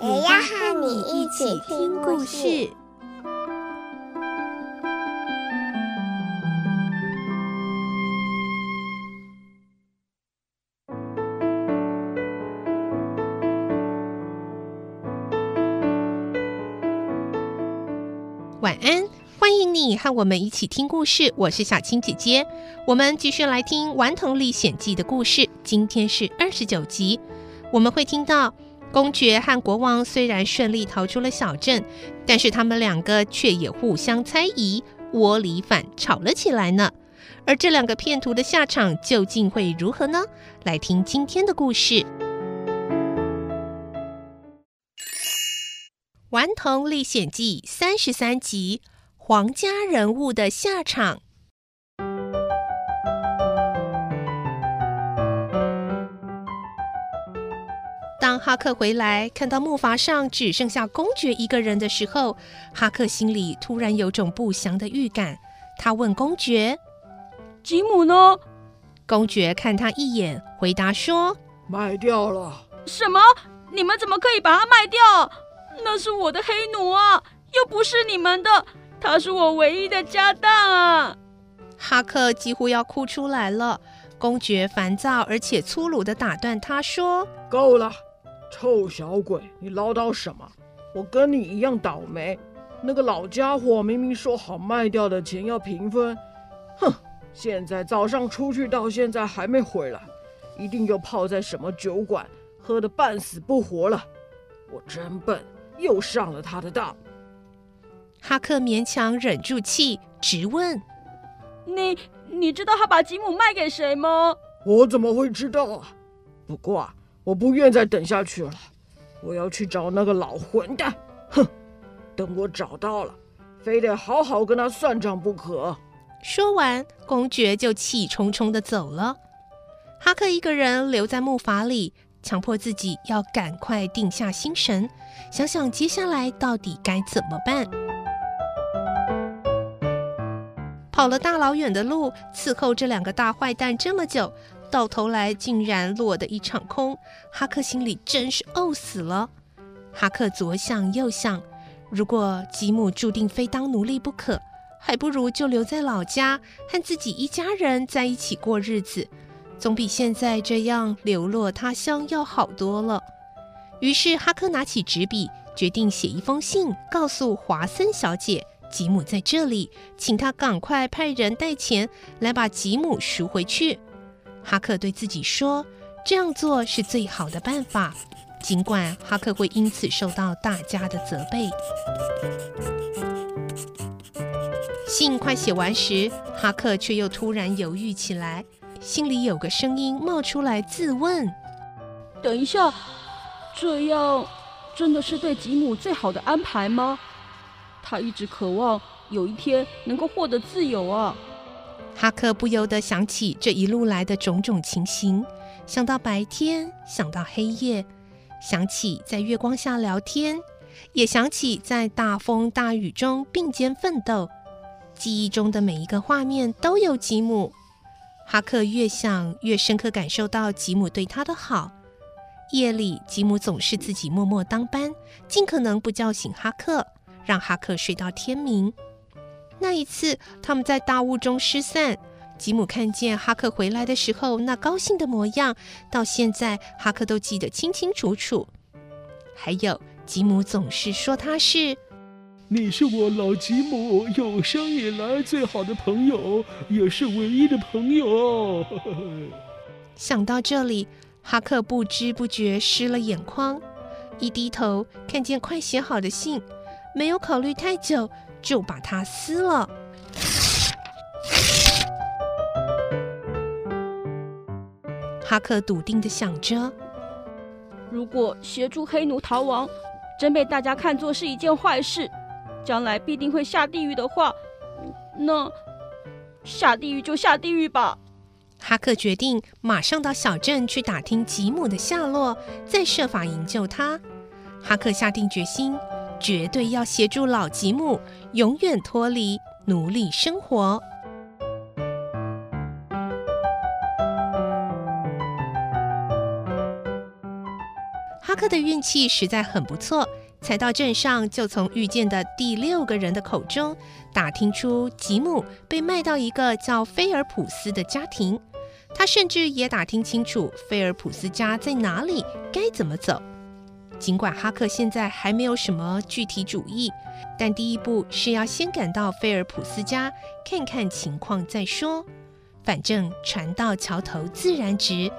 也要和你一起听故事。晚安，欢迎你和我们一起听故事。我是小青姐姐，我们继续来听《顽童历险记》的故事。今天是二十九集，我们会听到公爵和国王虽然顺利逃出了小镇，但是他们两个却也互相猜疑、窝里反，吵了起来呢。而这两个骗徒的下场究竟会如何呢？来听今天的故事。《顽童历险记》三十三集：皇家人物的下场。当哈克回来，看到木筏上只剩下公爵一个人的时候，哈克心里突然有种不祥的预感。他问公爵：“吉姆呢？”公爵看他一眼，回答说：“卖掉了。”“什么？你们怎么可以把它卖掉？”那是我的黑奴啊，又不是你们的，他是我唯一的家当啊！哈克几乎要哭出来了。公爵烦躁而且粗鲁地打断他说：“够了，臭小鬼，你唠叨什么？我跟你一样倒霉。那个老家伙明明说好卖掉的钱要平分，哼！现在早上出去到现在还没回来，一定又泡在什么酒馆，喝得半死不活了。我真笨。”又上了他的当。哈克勉强忍住气，直问：“你你知道他把吉姆卖给谁吗？”“我怎么会知道啊？不过啊，我不愿再等下去了，我要去找那个老混蛋。哼，等我找到了，非得好好跟他算账不可。”说完，公爵就气冲冲地走了。哈克一个人留在木筏里。强迫自己要赶快定下心神，想想接下来到底该怎么办。跑了大老远的路，伺候这两个大坏蛋这么久，到头来竟然落得一场空。哈克心里真是怄死了。哈克左想右想，如果吉姆注定非当奴隶不可，还不如就留在老家，和自己一家人在一起过日子。总比现在这样流落他乡要好多了。于是哈克拿起纸笔，决定写一封信，告诉华森小姐吉姆在这里，请他赶快派人带钱来把吉姆赎回去。哈克对自己说，这样做是最好的办法，尽管哈克会因此受到大家的责备。信快写完时，哈克却又突然犹豫起来。心里有个声音冒出来，自问：“等一下，这样真的是对吉姆最好的安排吗？他一直渴望有一天能够获得自由啊！”哈克不由得想起这一路来的种种情形，想到白天，想到黑夜，想起在月光下聊天，也想起在大风大雨中并肩奋斗。记忆中的每一个画面都有吉姆。哈克越想越深刻感受到吉姆对他的好。夜里，吉姆总是自己默默当班，尽可能不叫醒哈克，让哈克睡到天明。那一次，他们在大雾中失散，吉姆看见哈克回来的时候那高兴的模样，到现在哈克都记得清清楚楚。还有，吉姆总是说他是。你是我老吉姆有生以来最好的朋友，也是唯一的朋友。想到这里，哈克不知不觉湿了眼眶，一低头看见快写好的信，没有考虑太久，就把它撕了。哈克笃定的想着：如果协助黑奴逃亡，真被大家看作是一件坏事，将来必定会下地狱的话，那下地狱就下地狱吧。哈克决定马上到小镇去打听吉姆的下落，再设法营救他。哈克下定决心，绝对要协助老吉姆永远脱离奴隶生活。哈克的运气实在很不错，才到镇上就从遇见的第六个人的口中打听出吉姆被卖到一个叫菲尔普斯的家庭。他甚至也打听清楚菲尔普斯家在哪里，该怎么走。尽管哈克现在还没有什么具体主意，但第一步是要先赶到菲尔普斯家看看情况再说。反正船到桥头自然直。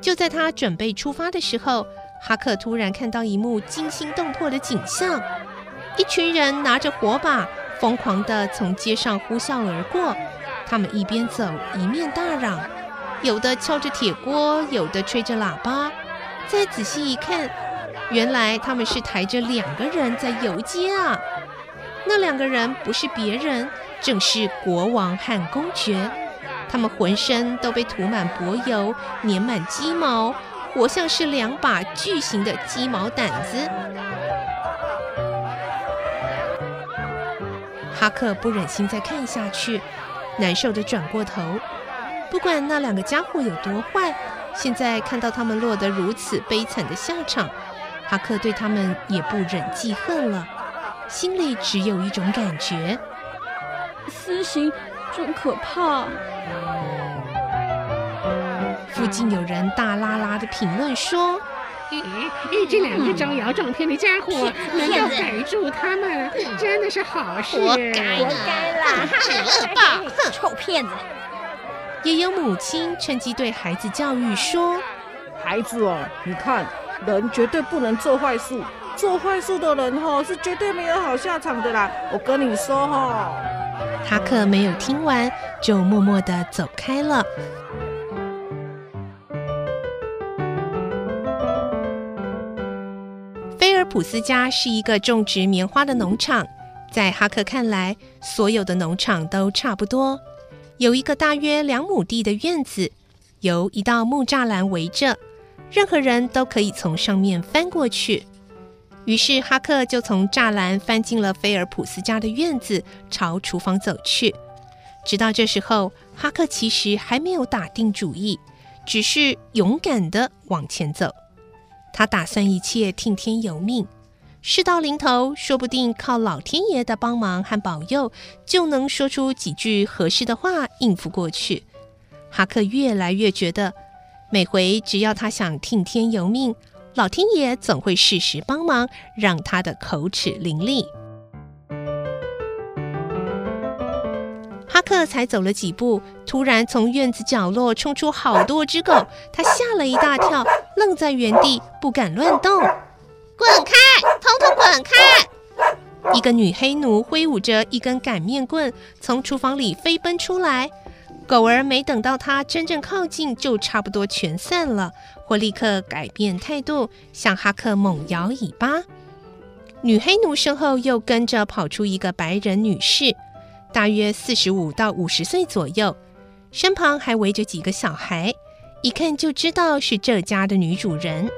就在他准备出发的时候，哈克突然看到一幕惊心动魄的景象：一群人拿着火把，疯狂地从街上呼啸而过。他们一边走一面大嚷，有的敲着铁锅，有的吹着喇叭。再仔细一看，原来他们是抬着两个人在游街啊！那两个人不是别人，正是国王和公爵。他们浑身都被涂满柏油，粘满鸡毛，活像是两把巨型的鸡毛掸子。哈克不忍心再看下去，难受的转过头。不管那两个家伙有多坏，现在看到他们落得如此悲惨的下场。哈克对他们也不忍记恨了，心里只有一种感觉：私刑真可怕。附近有人大啦啦的评论说：“咦，这两个招摇撞骗的家伙，能够逮住他们，真的是好事。活该，活该啦！恶霸，哼，臭骗子！”也有母亲趁机对孩子教育说：“孩子哦，你看。”人绝对不能做坏事，做坏事的人哈是绝对没有好下场的啦！我跟你说哈。哈克没有听完，就默默的走开了。菲尔普斯家是一个种植棉花的农场，在哈克看来，所有的农场都差不多，有一个大约两亩地的院子，由一道木栅栏围着。任何人都可以从上面翻过去。于是哈克就从栅栏翻进了菲尔普斯家的院子，朝厨房走去。直到这时候，哈克其实还没有打定主意，只是勇敢地往前走。他打算一切听天由命，事到临头，说不定靠老天爷的帮忙和保佑，就能说出几句合适的话应付过去。哈克越来越觉得。每回只要他想听天由命，老天爷总会适时帮忙，让他的口齿伶俐。哈克才走了几步，突然从院子角落冲出好多只狗，他吓了一大跳，愣在原地，不敢乱动。滚开！统统滚开！一个女黑奴挥舞着一根擀面棍，从厨房里飞奔出来。狗儿没等到它真正靠近，就差不多全散了，或立刻改变态度，向哈克猛摇尾巴。女黑奴身后又跟着跑出一个白人女士，大约四十五到五十岁左右，身旁还围着几个小孩，一看就知道是这家的女主人。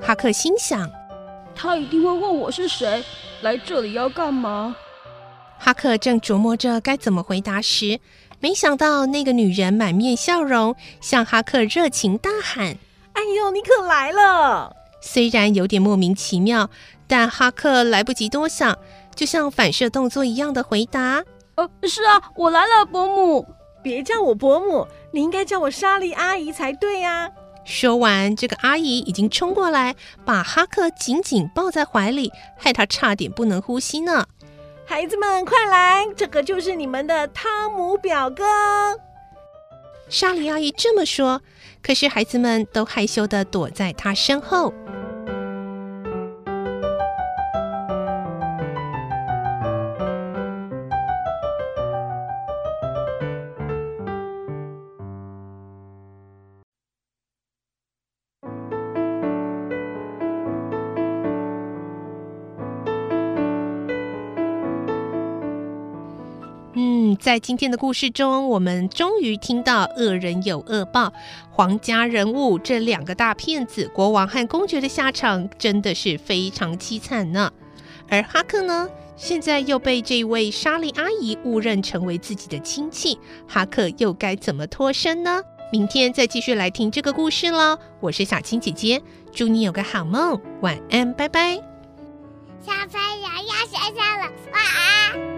哈克心想，他一定会问我是谁，来这里要干嘛。哈克正琢磨着该怎么回答时，没想到那个女人满面笑容，向哈克热情大喊：“哎呦，你可来了！”虽然有点莫名其妙，但哈克来不及多想，就像反射动作一样的回答：“呃，是啊，我来了，伯母。”“别叫我伯母，你应该叫我莎莉阿姨才对呀。”说完，这个阿姨已经冲过来，把哈克紧紧抱在怀里，害他差点不能呼吸呢。孩子们，快来！这个就是你们的汤姆表哥。莎莉阿姨这么说，可是孩子们都害羞的躲在她身后。在今天的故事中，我们终于听到恶人有恶报，皇家人物这两个大骗子国王和公爵的下场真的是非常凄惨呢。而哈克呢，现在又被这位莎莉阿姨误认成为自己的亲戚，哈克又该怎么脱身呢？明天再继续来听这个故事喽。我是小青姐姐，祝你有个好梦，晚安，拜拜。小朋友要睡觉了，晚安。